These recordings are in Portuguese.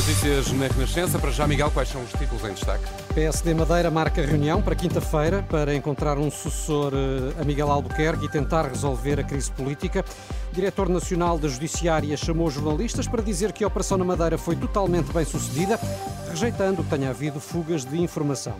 Notícias na Renascença. Para já, Miguel, quais são os títulos em destaque? PSD Madeira marca reunião para quinta-feira para encontrar um sucessor eh, a Miguel Albuquerque e tentar resolver a crise política. O diretor nacional da Judiciária chamou jornalistas para dizer que a operação na Madeira foi totalmente bem sucedida, rejeitando que tenha havido fugas de informação.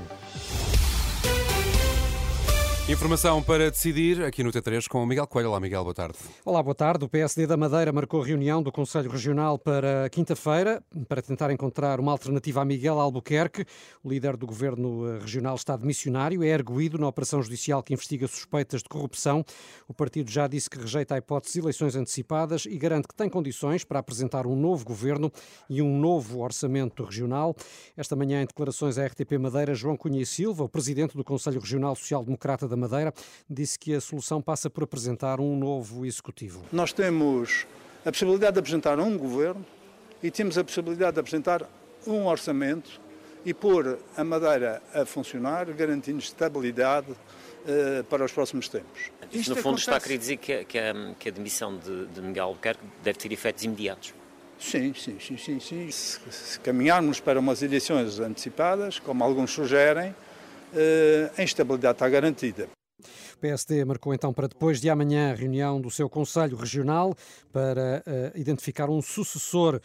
Informação para decidir aqui no T3 com o Miguel Coelho. Olá, Miguel, boa tarde. Olá, boa tarde. O PSD da Madeira marcou reunião do Conselho Regional para quinta-feira para tentar encontrar uma alternativa a Miguel Albuquerque. O líder do governo eh, regional está de missionário, é erguido na operação judicial que investiga suspeitas de corrupção. O partido já disse que rejeita a hipótese de eleições antecipadas e garante que tem condições para apresentar um novo governo e um novo orçamento regional. Esta manhã, em declarações à RTP Madeira, João Cunha e Silva, o presidente do Conselho Regional Social Democrata da Madeira, disse que a solução passa por apresentar um novo executivo. Nós temos a possibilidade de apresentar um governo e temos a possibilidade de apresentar um orçamento e pôr a Madeira a funcionar, garantindo estabilidade uh, para os próximos tempos. Isto no fundo acontece... está a querer dizer que a, que a, que a demissão de, de Miguel Albuquerque deve ter efeitos imediatos. Sim, sim, sim, sim. sim. Se, se caminharmos para umas eleições antecipadas, como alguns sugerem, uh, a instabilidade está garantida. PSD marcou então para depois de amanhã a reunião do seu Conselho Regional para uh, identificar um sucessor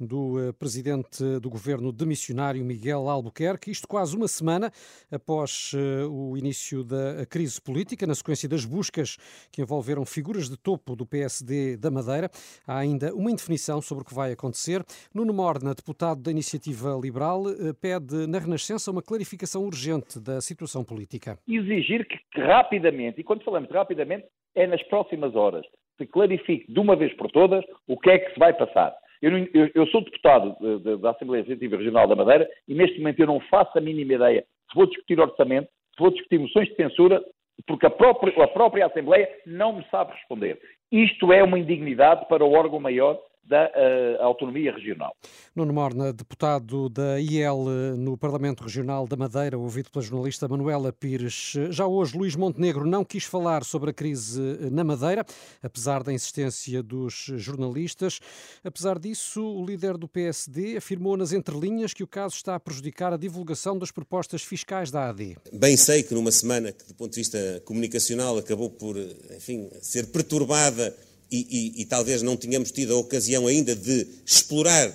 do uh, presidente do governo demissionário Miguel Albuquerque, isto quase uma semana após uh, o início da crise política, na sequência das buscas que envolveram figuras de topo do PSD da Madeira. Há ainda uma indefinição sobre o que vai acontecer. Nuno Morna, deputado da Iniciativa Liberal, uh, pede na Renascença uma clarificação urgente da situação política. Exigir que, que rapidamente, e quando falamos de rapidamente, é nas próximas horas, se clarifique de uma vez por todas o que é que se vai passar. Eu, eu, eu sou deputado de, de, da Assembleia Legislativa Regional da Madeira e neste momento eu não faço a mínima ideia se vou discutir orçamento, se vou discutir moções de censura, porque a própria, a própria Assembleia não me sabe responder. Isto é uma indignidade para o órgão maior da uh, autonomia regional. Nuno Morna, deputado da IEL no Parlamento Regional da Madeira, ouvido pela jornalista Manuela Pires. Já hoje, Luís Montenegro não quis falar sobre a crise na Madeira, apesar da insistência dos jornalistas. Apesar disso, o líder do PSD afirmou nas entrelinhas que o caso está a prejudicar a divulgação das propostas fiscais da AD. Bem sei que numa semana que, do ponto de vista comunicacional, acabou por, enfim, ser perturbada e, e, e, talvez não tenhamos tido a ocasião ainda de explorar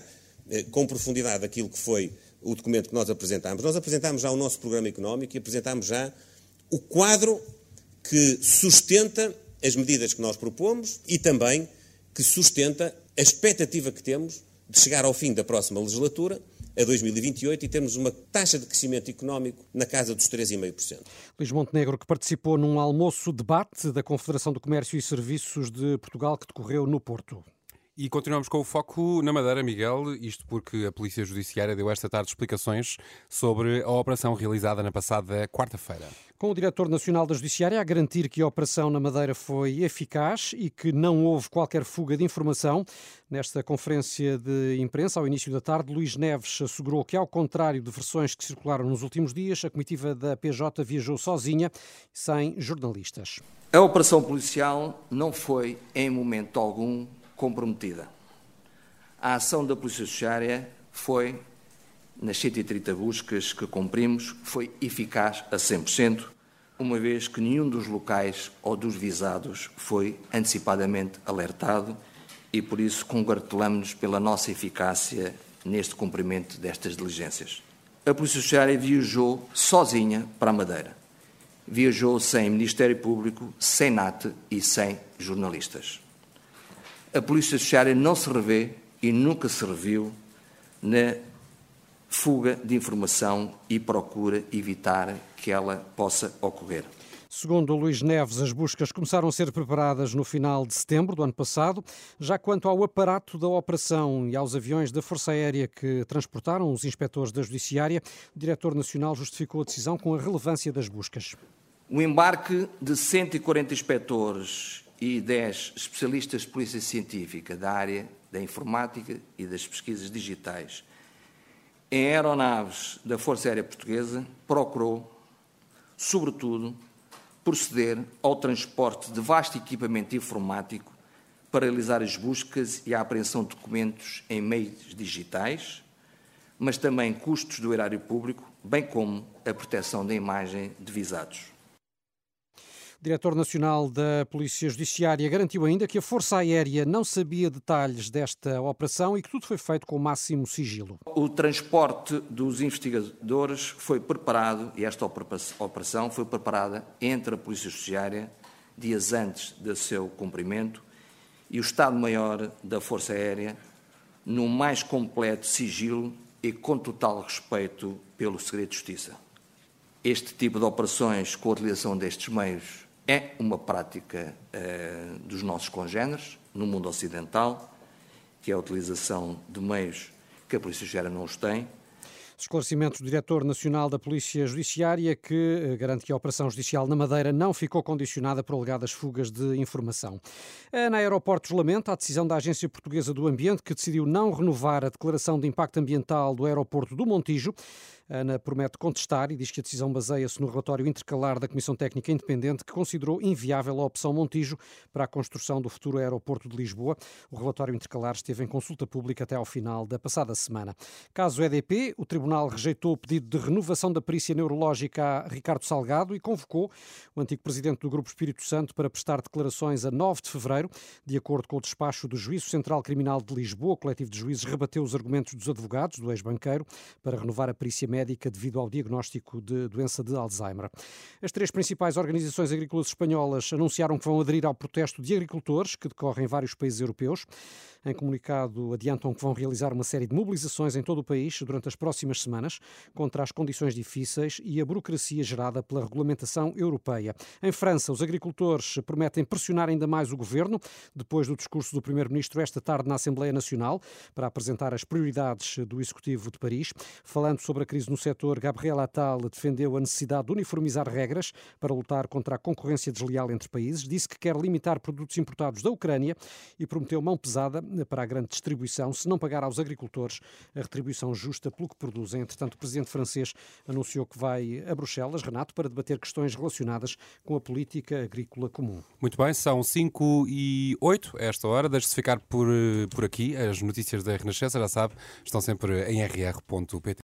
eh, com profundidade aquilo que foi o documento que nós apresentámos. Nós apresentámos já o nosso programa económico e apresentámos já o quadro que sustenta as medidas que nós propomos e também que sustenta a expectativa que temos de chegar ao fim da próxima legislatura a 2028 e temos uma taxa de crescimento económico na casa dos 3,5%. Luís Montenegro, que participou num almoço-debate da Confederação do Comércio e Serviços de Portugal que decorreu no Porto. E continuamos com o foco na Madeira, Miguel, isto porque a Polícia Judiciária deu esta tarde explicações sobre a operação realizada na passada quarta-feira. Com o Diretor Nacional da Judiciária a garantir que a operação na Madeira foi eficaz e que não houve qualquer fuga de informação. Nesta conferência de imprensa, ao início da tarde, Luís Neves assegurou que, ao contrário de versões que circularam nos últimos dias, a comitiva da PJ viajou sozinha, sem jornalistas. A operação policial não foi, em momento algum, comprometida. A ação da Polícia Judiciária foi, nas 130 buscas que cumprimos, foi eficaz a 100%, uma vez que nenhum dos locais ou dos visados foi antecipadamente alertado e, por isso, congratulamos-nos pela nossa eficácia neste cumprimento destas diligências. A Polícia Judiciária viajou sozinha para a Madeira. Viajou sem Ministério Público, sem NAT e sem jornalistas a Polícia Judiciária não se revê e nunca se reviu na fuga de informação e procura evitar que ela possa ocorrer. Segundo Luís Neves, as buscas começaram a ser preparadas no final de setembro do ano passado. Já quanto ao aparato da operação e aos aviões da Força Aérea que transportaram os inspectores da Judiciária, o Diretor Nacional justificou a decisão com a relevância das buscas. O embarque de 140 inspectores e 10 especialistas de polícia científica da área da informática e das pesquisas digitais em aeronaves da Força Aérea Portuguesa procurou, sobretudo, proceder ao transporte de vasto equipamento informático para realizar as buscas e a apreensão de documentos em meios digitais, mas também custos do erário público, bem como a proteção da imagem de visados. Diretor nacional da Polícia Judiciária garantiu ainda que a Força Aérea não sabia detalhes desta operação e que tudo foi feito com o máximo sigilo. O transporte dos investigadores foi preparado, e esta operação foi preparada entre a Polícia Judiciária dias antes do seu cumprimento e o Estado-Maior da Força Aérea no mais completo sigilo e com total respeito pelo segredo de justiça. Este tipo de operações com a utilização destes meios é uma prática uh, dos nossos congêneres no mundo ocidental, que é a utilização de meios que a Polícia Judiciária não os tem. Esclarecimento do Diretor Nacional da Polícia Judiciária, que eh, garante que a operação judicial na Madeira não ficou condicionada por alegadas fugas de informação. Na Aeroportos lamenta a decisão da Agência Portuguesa do Ambiente, que decidiu não renovar a declaração de impacto ambiental do aeroporto do Montijo. Ana promete contestar e diz que a decisão baseia-se no relatório intercalar da Comissão Técnica Independente que considerou inviável a opção Montijo para a construção do futuro aeroporto de Lisboa. O relatório intercalar esteve em consulta pública até ao final da passada semana. Caso EDP, o Tribunal rejeitou o pedido de renovação da perícia neurológica a Ricardo Salgado e convocou o antigo presidente do Grupo Espírito Santo para prestar declarações a 9 de fevereiro. De acordo com o despacho do Juízo Central Criminal de Lisboa, o coletivo de juízes rebateu os argumentos dos advogados do ex-banqueiro para renovar a perícia médica devido ao diagnóstico de doença de Alzheimer. As três principais organizações agrícolas espanholas anunciaram que vão aderir ao protesto de agricultores que decorre em vários países europeus. Em comunicado, adiantam que vão realizar uma série de mobilizações em todo o país durante as próximas semanas contra as condições difíceis e a burocracia gerada pela regulamentação europeia. Em França, os agricultores prometem pressionar ainda mais o governo depois do discurso do primeiro-ministro esta tarde na Assembleia Nacional para apresentar as prioridades do Executivo de Paris. Falando sobre a crise no setor, Gabriel Attal defendeu a necessidade de uniformizar regras para lutar contra a concorrência desleal entre países. Disse que quer limitar produtos importados da Ucrânia e prometeu mão pesada para a grande distribuição se não pagar aos agricultores a retribuição justa pelo que produzem. Entretanto, o presidente francês anunciou que vai a Bruxelas, Renato, para debater questões relacionadas com a política agrícola comum. Muito bem, são 5 e 8 a esta hora. Deixe-se ficar por, por aqui. As notícias da Renascença, já sabe, estão sempre em rr.pt.